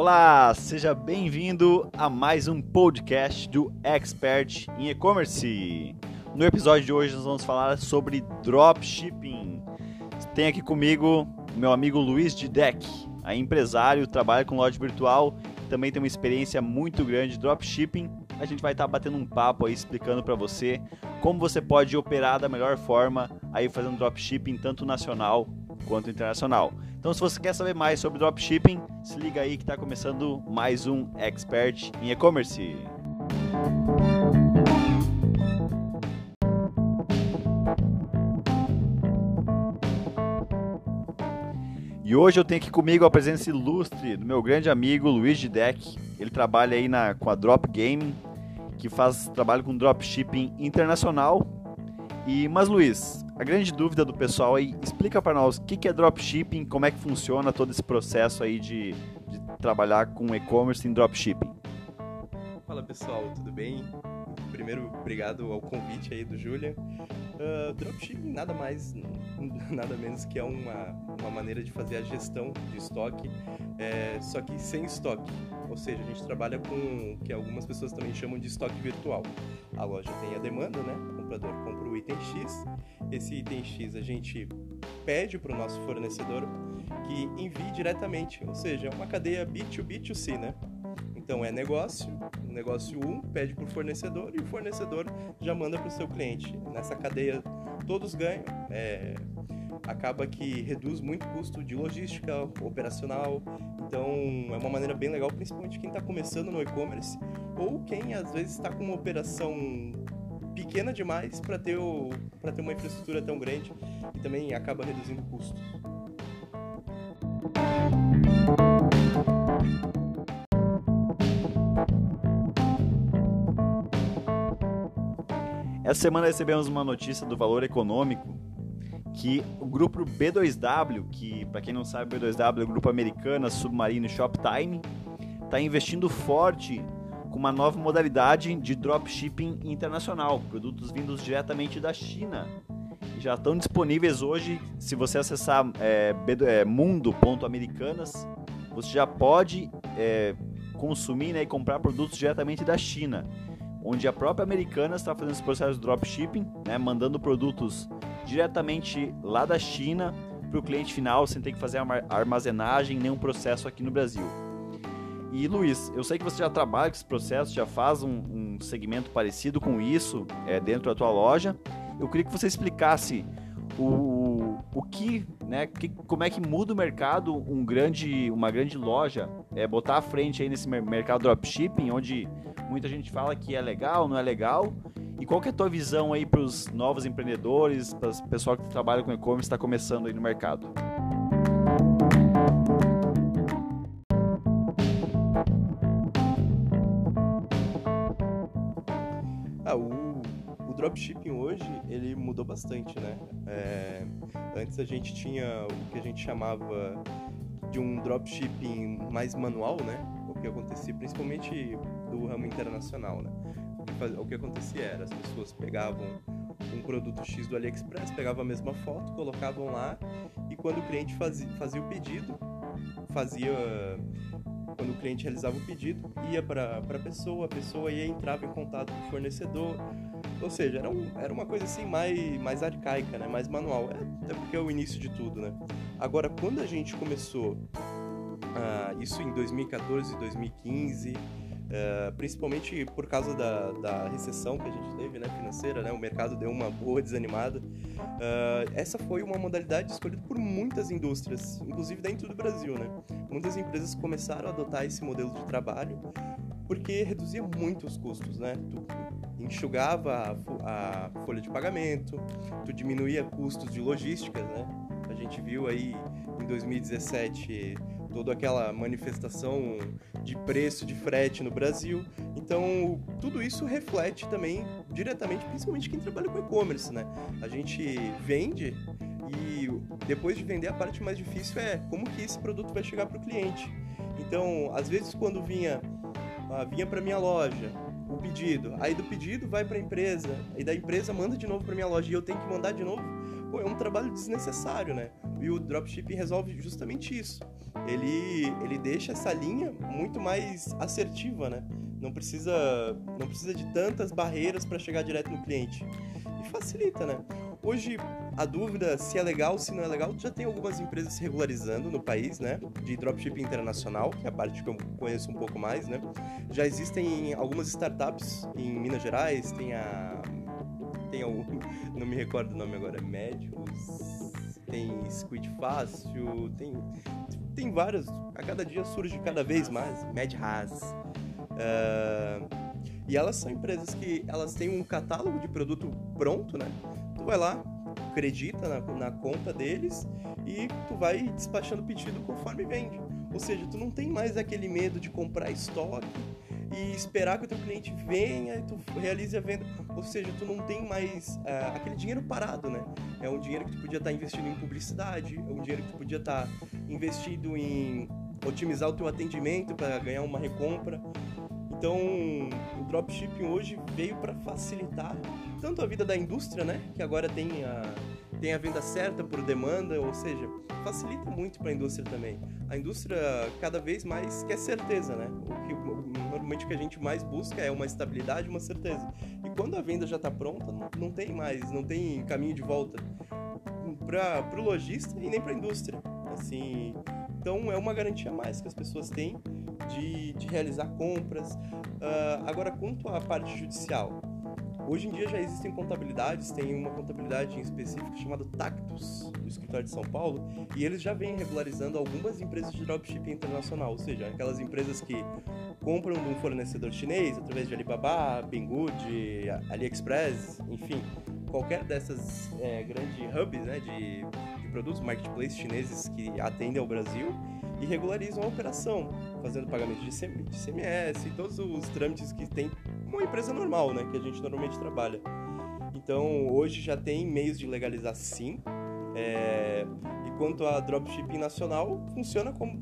Olá, seja bem-vindo a mais um podcast do Expert em E-Commerce. No episódio de hoje nós vamos falar sobre dropshipping. Tem aqui comigo meu amigo Luiz de é empresário, trabalha com loja virtual, também tem uma experiência muito grande de dropshipping. A gente vai estar batendo um papo aí explicando para você como você pode operar da melhor forma aí fazendo dropshipping tanto nacional quanto internacional. Então, se você quer saber mais sobre dropshipping, se liga aí que está começando mais um Expert em E-Commerce. E hoje eu tenho aqui comigo a presença ilustre do meu grande amigo Luiz de Deck. Ele trabalha aí na, com a Drop Gaming, que faz trabalho com dropshipping internacional. E, mas Luiz, a grande dúvida do pessoal aí, explica para nós o que é dropshipping, como é que funciona todo esse processo aí de, de trabalhar com e-commerce em dropshipping. Fala pessoal, tudo bem? Primeiro, obrigado ao convite aí do Julian. Uh, dropshipping nada mais, nada menos que é uma, uma maneira de fazer a gestão de estoque, é, só que sem estoque. Ou seja, a gente trabalha com o que algumas pessoas também chamam de estoque virtual. A loja tem a demanda, né? Comprador compra o item X. Esse item X a gente pede para o nosso fornecedor que envie diretamente, ou seja, é uma cadeia B2B2C, né? Então é negócio, negócio 1 um pede para o fornecedor e o fornecedor já manda para o seu cliente. Nessa cadeia todos ganham. É, acaba que reduz muito o custo de logística, operacional. Então é uma maneira bem legal, principalmente quem está começando no e-commerce ou quem às vezes está com uma operação pequena demais para ter, o, ter uma infraestrutura tão grande e também acaba reduzindo o custo. Essa semana recebemos uma notícia do Valor Econômico que o grupo B2W, que para quem não sabe, B2W é o grupo americano Submarino Shoptime, está investindo forte com uma nova modalidade de dropshipping internacional, produtos vindos diretamente da China. Já estão disponíveis hoje, se você acessar é, é, mundo.americanas, você já pode é, consumir né, e comprar produtos diretamente da China onde a própria Americanas está fazendo esse processo de dropshipping, né, mandando produtos diretamente lá da China para o cliente final, sem ter que fazer armazenagem, nenhum processo aqui no Brasil. E Luiz, eu sei que você já trabalha com esse processo, já faz um, um segmento parecido com isso é, dentro da tua loja. Eu queria que você explicasse o, o que, né, que, como é que muda o mercado um grande, uma grande loja, é, botar à frente aí nesse mercado dropshipping, onde muita gente fala que é legal, não é legal. E qual que é a tua visão aí para os novos empreendedores, para o pessoal que trabalha com e-commerce está começando aí no mercado? Dropshipping hoje ele mudou bastante, né? É, antes a gente tinha o que a gente chamava de um dropshipping mais manual, né? O que acontecia principalmente do ramo internacional, né? O que, acontecia era as pessoas pegavam um produto X do AliExpress, pegavam a mesma foto, colocavam lá e quando o cliente fazia, fazia o pedido, fazia quando o cliente realizava o pedido, ia para a pessoa, a pessoa ia entrava em contato com o fornecedor, ou seja, era, um, era uma coisa assim mais, mais arcaica, né? mais manual, é, até porque é o início de tudo. Né? Agora, quando a gente começou, ah, isso em 2014, 2015, Uh, principalmente por causa da, da recessão que a gente teve, né, financeira, né, o mercado deu uma boa desanimada. Uh, essa foi uma modalidade escolhida por muitas indústrias, inclusive dentro do Brasil, né. Muitas empresas começaram a adotar esse modelo de trabalho porque reduzia muito os custos, né. Tu enxugava a, a folha de pagamento, tu diminuía custos de logística, né. A gente viu aí em 2017 toda aquela manifestação de preço de frete no Brasil. Então, tudo isso reflete também diretamente, principalmente quem trabalha com e-commerce, né? A gente vende e depois de vender a parte mais difícil é como que esse produto vai chegar para o cliente. Então, às vezes quando vinha ah, vinha para minha loja o pedido, aí do pedido vai para a empresa, e da empresa manda de novo para minha loja e eu tenho que mandar de novo pô, é um trabalho desnecessário, né? E o dropshipping resolve justamente isso. Ele, ele deixa essa linha muito mais assertiva, né? Não precisa, não precisa de tantas barreiras para chegar direto no cliente. E facilita, né? Hoje, a dúvida se é legal, se não é legal, já tem algumas empresas se regularizando no país, né? De dropshipping internacional, que é a parte que eu conheço um pouco mais, né? Já existem algumas startups em Minas Gerais, tem a tem algum, não me recordo o nome agora, Médios, tem Squid Fácil, tem, tem vários, a cada dia surge cada vez mais, Mad Haas. Uh, e elas são empresas que elas têm um catálogo de produto pronto, né? Tu vai lá, acredita na, na conta deles e tu vai despachando pedido conforme vende. Ou seja, tu não tem mais aquele medo de comprar estoque e esperar que o teu cliente venha e tu realize a venda. Ou seja, tu não tem mais uh, aquele dinheiro parado, né? É um dinheiro que tu podia estar tá investindo em publicidade, é um dinheiro que tu podia estar tá investido em otimizar o teu atendimento para ganhar uma recompra. Então, o dropshipping hoje veio para facilitar tanto a vida da indústria, né, que agora tem a tem a venda certa por demanda, ou seja, facilita muito para a indústria também. A indústria cada vez mais quer certeza, né? O que normalmente o que a gente mais busca é uma estabilidade, uma certeza. E quando a venda já está pronta, não, não, tem mais, não tem caminho de volta para o lojista e nem para a indústria. Assim, então é uma garantia a mais que as pessoas têm de, de realizar compras. Uh, agora, quanto à parte judicial, Hoje em dia já existem contabilidades, tem uma contabilidade em específico chamada Tactus, do escritório de São Paulo, e eles já vêm regularizando algumas empresas de dropshipping internacional, ou seja, aquelas empresas que compram de um fornecedor chinês através de Alibaba, Binggood, AliExpress, enfim, qualquer dessas é, grandes hubs né, de, de produtos, marketplace chineses que atendem ao Brasil e regularizam a operação, fazendo pagamento de CMS e todos os trâmites que tem uma empresa normal, né? Que a gente normalmente trabalha. Então, hoje já tem meios de legalizar sim. É... E quanto a dropshipping nacional, funciona como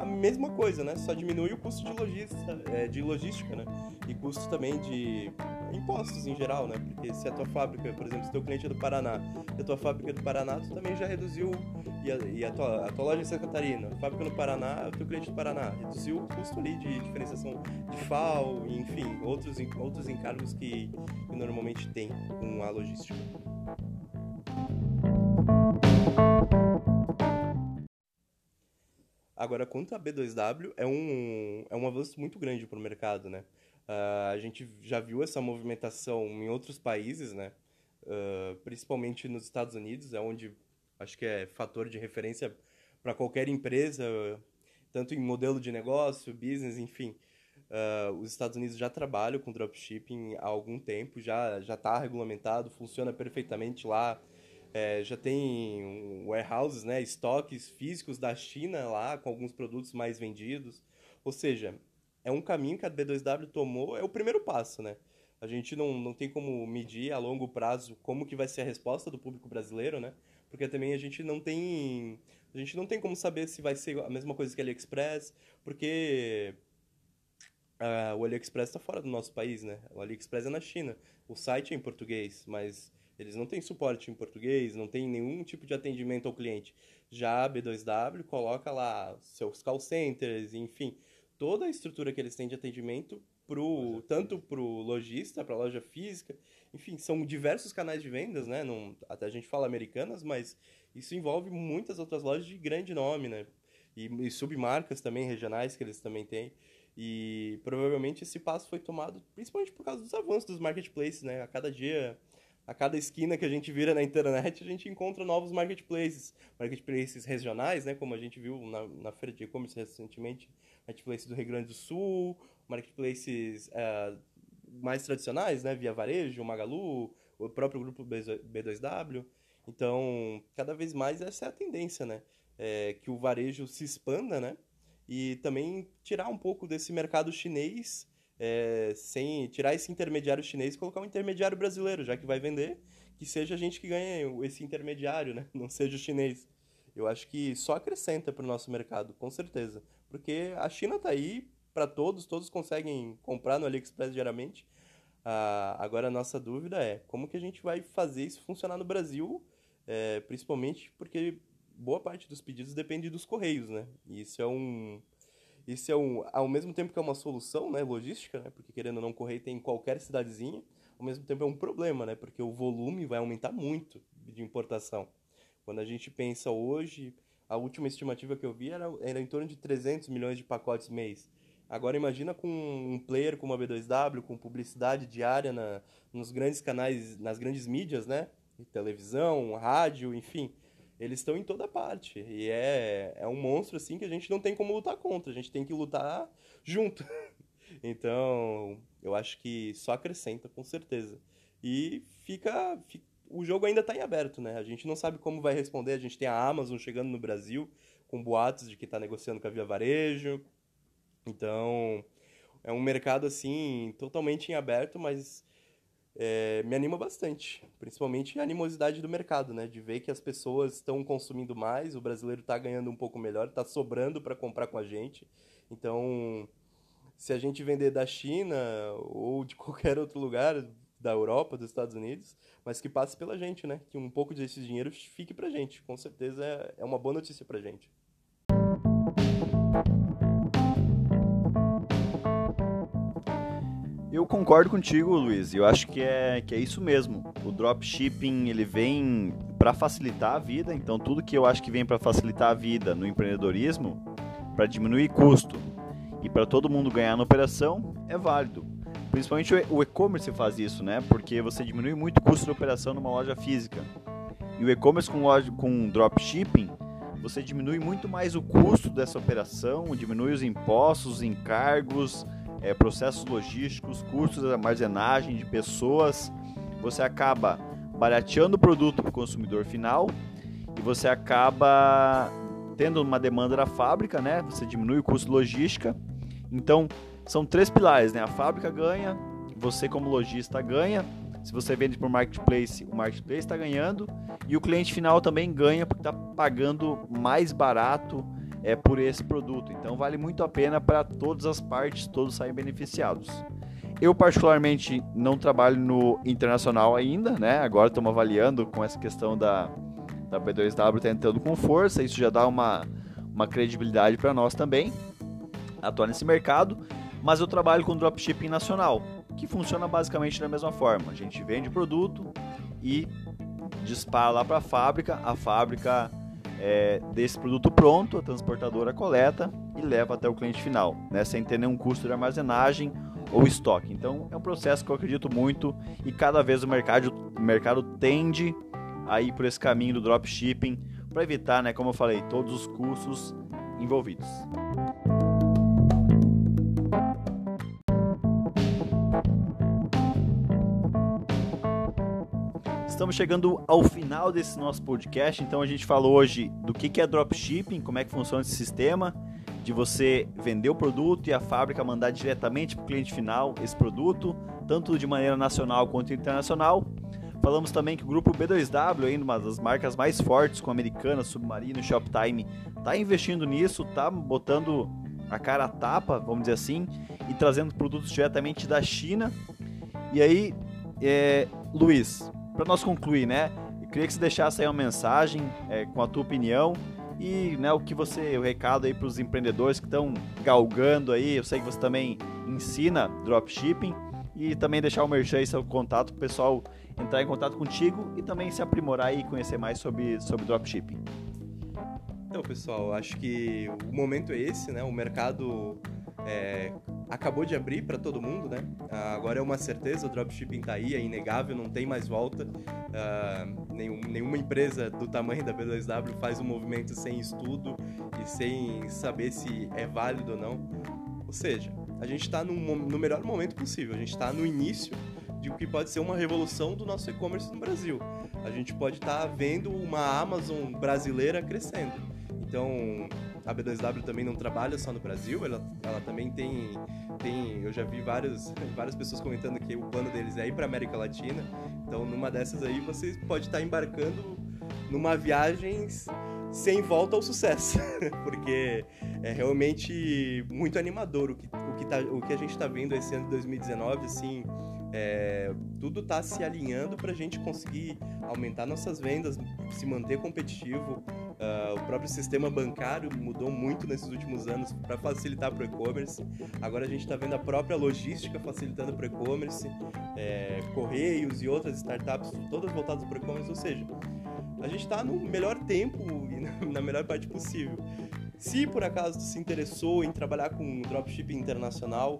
a mesma coisa, né? Só diminui o custo de logística, é, de logística, né? E custo também de impostos em geral, né? Porque se a tua fábrica, por exemplo, se teu cliente é do Paraná, e a tua fábrica é do Paraná, tu também já reduziu, e a, e a, tua, a tua loja em Santa Catarina, a fábrica no Paraná, o teu cliente do Paraná, reduziu o custo ali de diferenciação de FAO, enfim, outros, outros encargos que, que normalmente tem com a logística. Agora, quanto a B2W, é um, é um avanço muito grande para o mercado, né? Uh, a gente já viu essa movimentação em outros países, né? Uh, principalmente nos Estados Unidos, é onde acho que é fator de referência para qualquer empresa, tanto em modelo de negócio, business, enfim. Uh, os Estados Unidos já trabalham com dropshipping há algum tempo, já já está regulamentado, funciona perfeitamente lá é, já tem warehouses, né, estoques físicos da China lá, com alguns produtos mais vendidos. Ou seja, é um caminho que a B2W tomou, é o primeiro passo, né? A gente não, não tem como medir a longo prazo como que vai ser a resposta do público brasileiro, né? Porque também a gente não tem a gente não tem como saber se vai ser a mesma coisa que AliExpress, porque uh, o AliExpress está fora do nosso país, né? O AliExpress é na China. O site é em português, mas eles não têm suporte em português, não tem nenhum tipo de atendimento ao cliente. Já a B2W coloca lá seus call centers, enfim, toda a estrutura que eles têm de atendimento pro, tanto para o lojista, para a loja física, enfim, são diversos canais de vendas, né? Não, até a gente fala americanas, mas isso envolve muitas outras lojas de grande nome, né? E, e submarcas também regionais que eles também têm. E provavelmente esse passo foi tomado principalmente por causa dos avanços dos marketplaces, né? A cada dia a cada esquina que a gente vira na internet, a gente encontra novos marketplaces. Marketplaces regionais, né, como a gente viu na, na feira de e-commerce recentemente, marketplaces do Rio Grande do Sul, marketplaces uh, mais tradicionais, né, via varejo, Magalu, o próprio grupo B2W. Então, cada vez mais essa é a tendência, né? É, que o varejo se expanda, né? E também tirar um pouco desse mercado chinês é, sem tirar esse intermediário chinês e colocar um intermediário brasileiro, já que vai vender, que seja a gente que ganhe esse intermediário, né? Não seja o chinês. Eu acho que só acrescenta para o nosso mercado, com certeza. Porque a China está aí para todos, todos conseguem comprar no AliExpress diariamente. Ah, agora a nossa dúvida é como que a gente vai fazer isso funcionar no Brasil é, principalmente porque boa parte dos pedidos depende dos correios, né? E isso é um isso é um ao mesmo tempo que é uma solução, né, logística, né? Porque querendo ou não correio tem em qualquer cidadezinha, ao mesmo tempo é um problema, né? Porque o volume vai aumentar muito de importação. Quando a gente pensa hoje, a última estimativa que eu vi era, era em torno de 300 milhões de pacotes mês. Agora imagina com um player como a B2W, com publicidade diária na, nos grandes canais, nas grandes mídias, né? Televisão, rádio, enfim. Eles estão em toda parte. E é, é um monstro, assim, que a gente não tem como lutar contra. A gente tem que lutar junto. então, eu acho que só acrescenta, com certeza. E fica, fica o jogo ainda está em aberto, né? A gente não sabe como vai responder. A gente tem a Amazon chegando no Brasil com boatos de que está negociando com a Via Varejo. Então, é um mercado assim totalmente em aberto, mas é, me anima bastante, principalmente a animosidade do mercado, né? De ver que as pessoas estão consumindo mais, o brasileiro está ganhando um pouco melhor, está sobrando para comprar com a gente. Então, se a gente vender da China ou de qualquer outro lugar da Europa, dos Estados Unidos, mas que passe pela gente, né? Que um pouco desse dinheiro fique pra gente. Com certeza é, é uma boa notícia pra gente. Eu concordo contigo, Luiz. Eu acho que é, que é isso mesmo. O dropshipping ele vem para facilitar a vida. Então, tudo que eu acho que vem para facilitar a vida no empreendedorismo, para diminuir custo e para todo mundo ganhar na operação, é válido. Principalmente o e-commerce faz isso, né? Porque você diminui muito o custo de operação numa loja física. E o e-commerce com, loja, com dropshipping, você diminui muito mais o custo dessa operação, diminui os impostos, os encargos, é, processos logísticos, custos de armazenagem de pessoas. Você acaba barateando o produto para o consumidor final e você acaba tendo uma demanda da fábrica, né? Você diminui o custo de logística. Então, são três pilares, né? A fábrica ganha, você como lojista ganha. Se você vende por marketplace, o marketplace está ganhando e o cliente final também ganha porque está pagando mais barato é por esse produto. Então vale muito a pena para todas as partes, todos saem beneficiados. Eu particularmente não trabalho no internacional ainda, né? Agora estamos avaliando com essa questão da, da B2W tá entrando com força, isso já dá uma, uma credibilidade para nós também atuar nesse mercado mas eu trabalho com dropshipping nacional, que funciona basicamente da mesma forma. A gente vende produto e dispara lá para a fábrica, a fábrica é, desse produto pronto, a transportadora coleta e leva até o cliente final, né, sem ter nenhum custo de armazenagem ou estoque. Então é um processo que eu acredito muito e cada vez o mercado, o mercado tende a ir por esse caminho do dropshipping para evitar, né, como eu falei, todos os custos envolvidos. Estamos chegando ao final desse nosso podcast, então a gente falou hoje do que é dropshipping, como é que funciona esse sistema, de você vender o produto e a fábrica mandar diretamente para o cliente final esse produto, tanto de maneira nacional quanto internacional. Falamos também que o grupo B2W, ainda uma das marcas mais fortes com Americana, Submarino Shoptime, está investindo nisso, está botando a cara a tapa, vamos dizer assim, e trazendo produtos diretamente da China. E aí, é, Luiz, para nós concluir, né? Eu queria que você deixasse aí uma mensagem é, com a tua opinião e né, o que você, o recado aí para os empreendedores que estão galgando aí. Eu sei que você também ensina dropshipping e também deixar o merchan aí seu contato para o pessoal entrar em contato contigo e também se aprimorar e conhecer mais sobre, sobre dropshipping. Então, pessoal, acho que o momento é esse, né? O mercado é, acabou de abrir para todo mundo, né? Uh, agora é uma certeza, o dropshipping tá aí, é inegável, não tem mais volta. Uh, nenhum, nenhuma empresa do tamanho da B2W faz um movimento sem estudo e sem saber se é válido ou não. Ou seja, a gente está no melhor momento possível, a gente está no início de o que pode ser uma revolução do nosso e-commerce no Brasil. A gente pode estar tá vendo uma Amazon brasileira crescendo. Então, a B2W também não trabalha só no Brasil, ela, ela também tem, tem. Eu já vi vários, várias pessoas comentando que o plano deles é ir para América Latina. Então, numa dessas aí, você pode estar embarcando numa viagem sem volta ao sucesso, porque é realmente muito animador o que, o que, tá, o que a gente está vendo esse ano de 2019, assim, é, tudo está se alinhando para a gente conseguir aumentar nossas vendas, se manter competitivo. Uh, o próprio sistema bancário mudou muito nesses últimos anos para facilitar para o e-commerce. Agora a gente está vendo a própria logística facilitando para o e-commerce, é, correios e outras startups todas voltadas para o e-commerce. Ou seja, a gente está no melhor tempo e na melhor parte possível. Se por acaso se interessou em trabalhar com dropshipping internacional,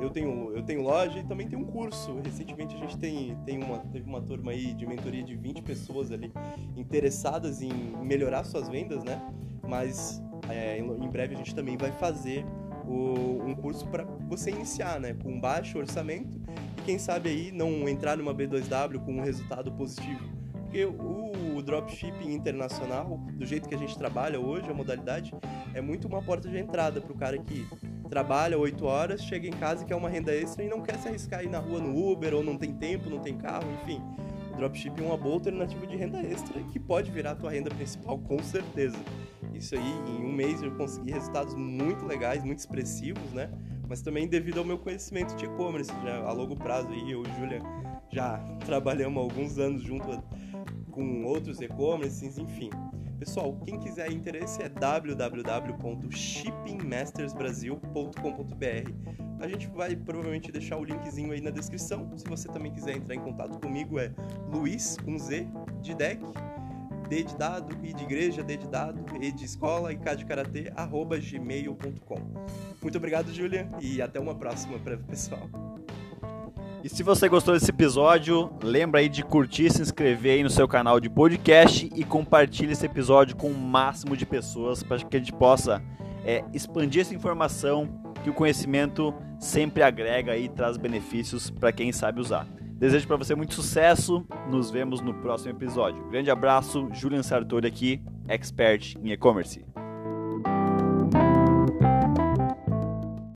eu tenho, eu tenho loja e também tenho um curso. Recentemente a gente tem, tem uma, teve uma turma aí de mentoria de 20 pessoas ali interessadas em melhorar suas vendas, né? Mas é, em breve a gente também vai fazer o, um curso para você iniciar, né? Com baixo orçamento e quem sabe aí não entrar numa B2W com um resultado positivo. Porque o o dropshipping internacional, do jeito que a gente trabalha hoje, a modalidade, é muito uma porta de entrada para o cara que trabalha 8 horas, chega em casa e quer uma renda extra e não quer se arriscar aí na rua no Uber, ou não tem tempo, não tem carro, enfim. O dropshipping é uma boa alternativa de renda extra que pode virar a tua renda principal, com certeza. Isso aí, em um mês eu consegui resultados muito legais, muito expressivos, né? Mas também devido ao meu conhecimento de e-commerce, a longo prazo aí, eu e o Julia já trabalhamos alguns anos junto com outros e-commerces, enfim. Pessoal, quem quiser interesse é www.shippingmastersbrasil.com.br. A gente vai provavelmente deixar o linkzinho aí na descrição. Se você também quiser entrar em contato comigo, é Luiz, com Z, de deck, D de dado, I de igreja, D de dado, E de escola e K de karatê, arroba gmail.com. Muito obrigado, Julia, e até uma próxima, pessoal. E se você gostou desse episódio, lembra aí de curtir, se inscrever aí no seu canal de podcast e compartilhe esse episódio com o máximo de pessoas para que a gente possa é, expandir essa informação que o conhecimento sempre agrega e traz benefícios para quem sabe usar. Desejo para você muito sucesso. Nos vemos no próximo episódio. Grande abraço, Julian Sartori aqui, expert em e-commerce.